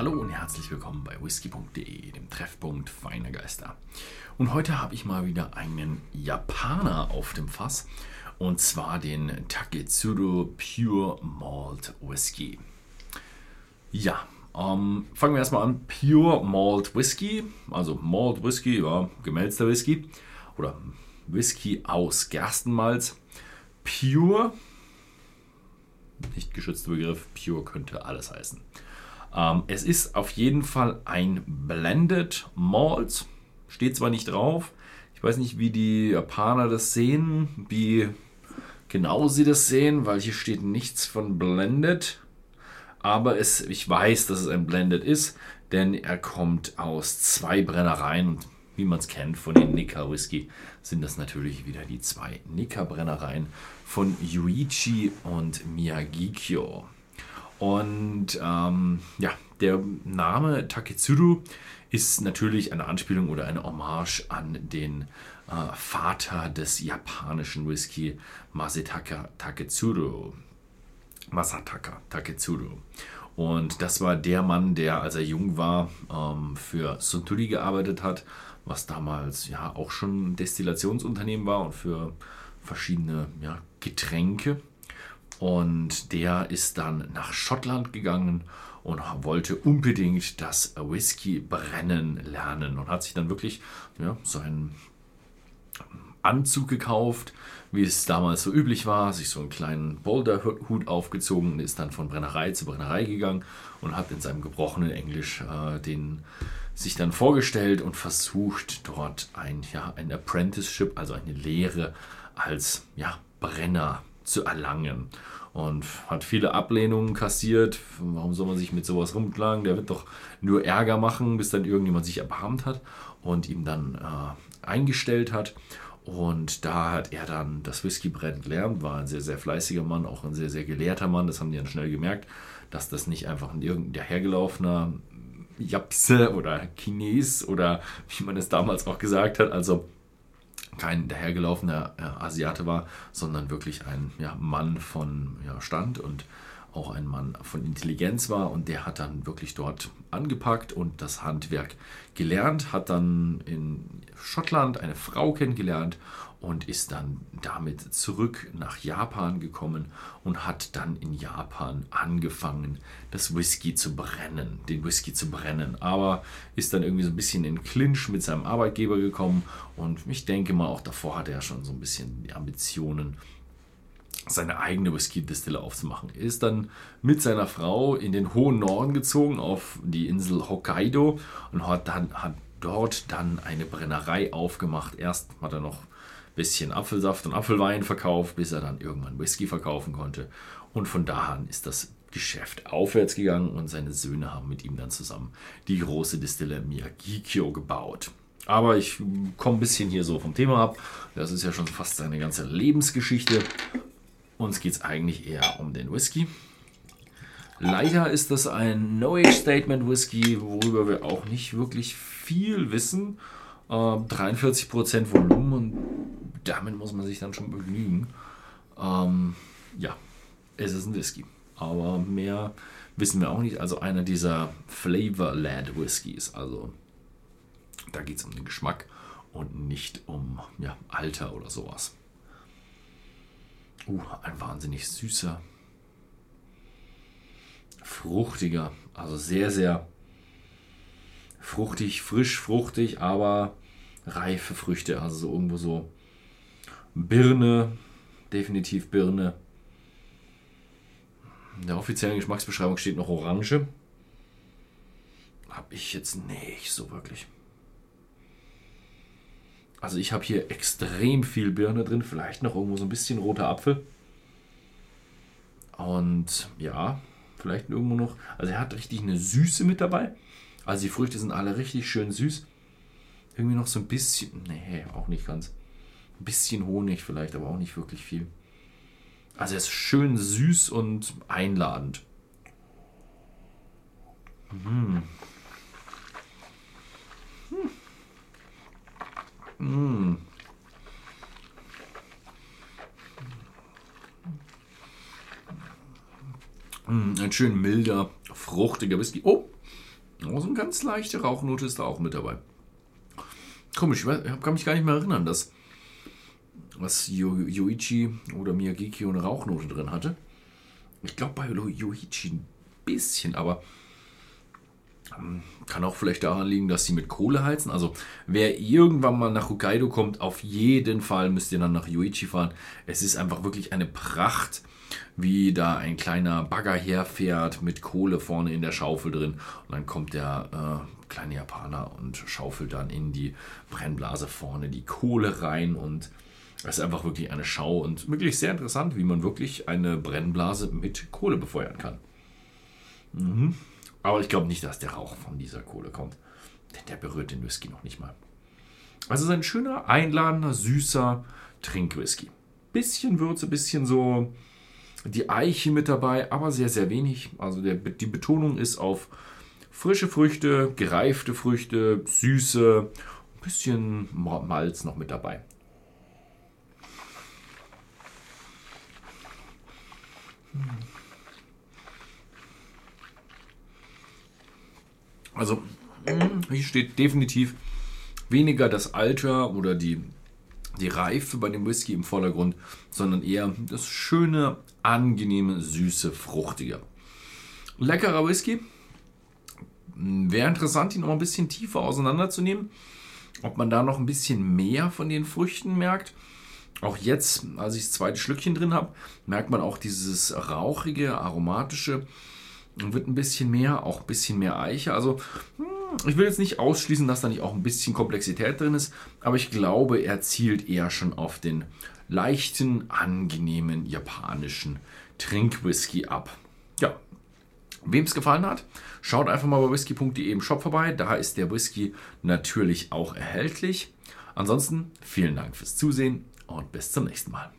Hallo und herzlich willkommen bei whisky.de, dem Treffpunkt feiner Geister. Und heute habe ich mal wieder einen Japaner auf dem Fass und zwar den Taketsuru Pure Malt Whisky. Ja, ähm, fangen wir erstmal an. Pure Malt Whisky, also Malt Whisky, ja, gemälzter Whisky oder Whisky aus Gerstenmalz. Pure, nicht geschützter Begriff, Pure könnte alles heißen. Ähm, es ist auf jeden Fall ein Blended Malt. Steht zwar nicht drauf. Ich weiß nicht, wie die Japaner das sehen, wie genau sie das sehen, weil hier steht nichts von Blended. Aber es, ich weiß, dass es ein Blended ist, denn er kommt aus zwei Brennereien und wie man es kennt von den Nika Whisky, sind das natürlich wieder die zwei Nika Brennereien von Yuichi und Miyagikyo. Und ähm, ja, der Name Taketsuru ist natürlich eine Anspielung oder eine Hommage an den äh, Vater des japanischen Whisky, Masataka Taketsuru. Masataka Taketsuru. Und das war der Mann, der, als er jung war, ähm, für Suntory gearbeitet hat, was damals ja auch schon ein Destillationsunternehmen war und für verschiedene ja, Getränke. Und der ist dann nach Schottland gegangen und wollte unbedingt das Whisky brennen lernen und hat sich dann wirklich ja, seinen Anzug gekauft, wie es damals so üblich war, sich so einen kleinen Boulder-Hut aufgezogen und ist dann von Brennerei zu Brennerei gegangen und hat in seinem gebrochenen Englisch äh, den sich dann vorgestellt und versucht dort ein, ja, ein Apprenticeship, also eine Lehre als ja, Brenner zu erlangen. Und hat viele Ablehnungen kassiert. Warum soll man sich mit sowas rumklagen? Der wird doch nur Ärger machen, bis dann irgendjemand sich erbarmt hat und ihm dann äh, eingestellt hat. Und da hat er dann das Whiskybrennen gelernt, war ein sehr, sehr fleißiger Mann, auch ein sehr, sehr gelehrter Mann. Das haben die dann schnell gemerkt, dass das nicht einfach ein irgendein dahergelaufener Japse oder Chines oder wie man es damals auch gesagt hat, also kein dahergelaufener äh, Asiate war, sondern wirklich ein ja, Mann von ja, Stand und auch ein Mann von Intelligenz war und der hat dann wirklich dort angepackt und das Handwerk gelernt, hat dann in Schottland eine Frau kennengelernt und ist dann damit zurück nach Japan gekommen und hat dann in Japan angefangen, das Whisky zu brennen, den Whisky zu brennen. Aber ist dann irgendwie so ein bisschen in Clinch mit seinem Arbeitgeber gekommen und ich denke mal, auch davor hatte er schon so ein bisschen die Ambitionen, seine eigene Whisky-Distille aufzumachen. Er ist dann mit seiner Frau in den hohen Norden gezogen, auf die Insel Hokkaido und hat, dann, hat dort dann eine Brennerei aufgemacht. Erst hat er noch bisschen Apfelsaft und Apfelwein verkauft, bis er dann irgendwann Whisky verkaufen konnte. Und von da an ist das Geschäft aufwärts gegangen und seine Söhne haben mit ihm dann zusammen die große Distille Miyagikyo gebaut. Aber ich komme ein bisschen hier so vom Thema ab. Das ist ja schon fast seine ganze Lebensgeschichte. Uns geht es eigentlich eher um den Whisky. Leider ist das ein No-Age-Statement Whisky, worüber wir auch nicht wirklich viel wissen. Äh, 43% Volumen und damit muss man sich dann schon begnügen. Ähm, ja, es ist ein Whisky. Aber mehr wissen wir auch nicht. Also einer dieser Flavor-Led Whiskys. Also da geht es um den Geschmack und nicht um ja, Alter oder sowas. Uh, ein wahnsinnig süßer, fruchtiger, also sehr, sehr fruchtig, frisch, fruchtig, aber reife Früchte. Also so irgendwo so Birne, definitiv Birne. In der offiziellen Geschmacksbeschreibung steht noch Orange. Habe ich jetzt nicht so wirklich. Also ich habe hier extrem viel Birne drin, vielleicht noch irgendwo so ein bisschen roter Apfel. Und ja, vielleicht irgendwo noch. Also er hat richtig eine Süße mit dabei. Also die Früchte sind alle richtig schön süß. Irgendwie noch so ein bisschen. Nee, auch nicht ganz. Ein bisschen Honig vielleicht, aber auch nicht wirklich viel. Also er ist schön süß und einladend. Mmh. Mmh, ein schön milder, fruchtiger Whisky. Oh, Oh, so eine ganz leichte Rauchnote ist da auch mit dabei. Komisch, ich, kann mich gar nicht mehr erinnern, dass, dass Yoichi oder Miyagiki eine Rauchnote drin hatte. Ich glaube bei Yoichi ein bisschen, aber ähm, kann auch vielleicht daran liegen, dass sie mit Kohle heizen. Also wer irgendwann mal nach Hokkaido kommt, auf jeden Fall müsst ihr dann nach Yoichi fahren. Es ist einfach wirklich eine Pracht, wie da ein kleiner Bagger herfährt mit Kohle vorne in der Schaufel drin. Und dann kommt der äh, kleine Japaner und schaufelt dann in die Brennblase vorne die Kohle rein und es ist einfach wirklich eine Schau und wirklich sehr interessant, wie man wirklich eine Brennblase mit Kohle befeuern kann. Mhm. Aber ich glaube nicht, dass der Rauch von dieser Kohle kommt. Denn der berührt den Whisky noch nicht mal. Also es ist ein schöner, einladender, süßer Trinkwhisky. Bisschen Würze, bisschen so die Eiche mit dabei, aber sehr, sehr wenig. Also der, die Betonung ist auf frische Früchte, gereifte Früchte, süße, ein bisschen Malz noch mit dabei. Also, hier steht definitiv weniger das Alter oder die, die Reife bei dem Whisky im Vordergrund, sondern eher das schöne, angenehme, süße, fruchtige. Leckerer Whisky. Wäre interessant, ihn noch ein bisschen tiefer auseinanderzunehmen. Ob man da noch ein bisschen mehr von den Früchten merkt. Auch jetzt, als ich das zweite Schlückchen drin habe, merkt man auch dieses rauchige, aromatische. Wird ein bisschen mehr, auch ein bisschen mehr Eiche. Also, hm, ich will jetzt nicht ausschließen, dass da nicht auch ein bisschen Komplexität drin ist, aber ich glaube, er zielt eher schon auf den leichten, angenehmen japanischen Trinkwhisky ab. Ja, wem es gefallen hat, schaut einfach mal bei whisky.de im Shop vorbei. Da ist der Whisky natürlich auch erhältlich. Ansonsten vielen Dank fürs Zusehen und bis zum nächsten Mal.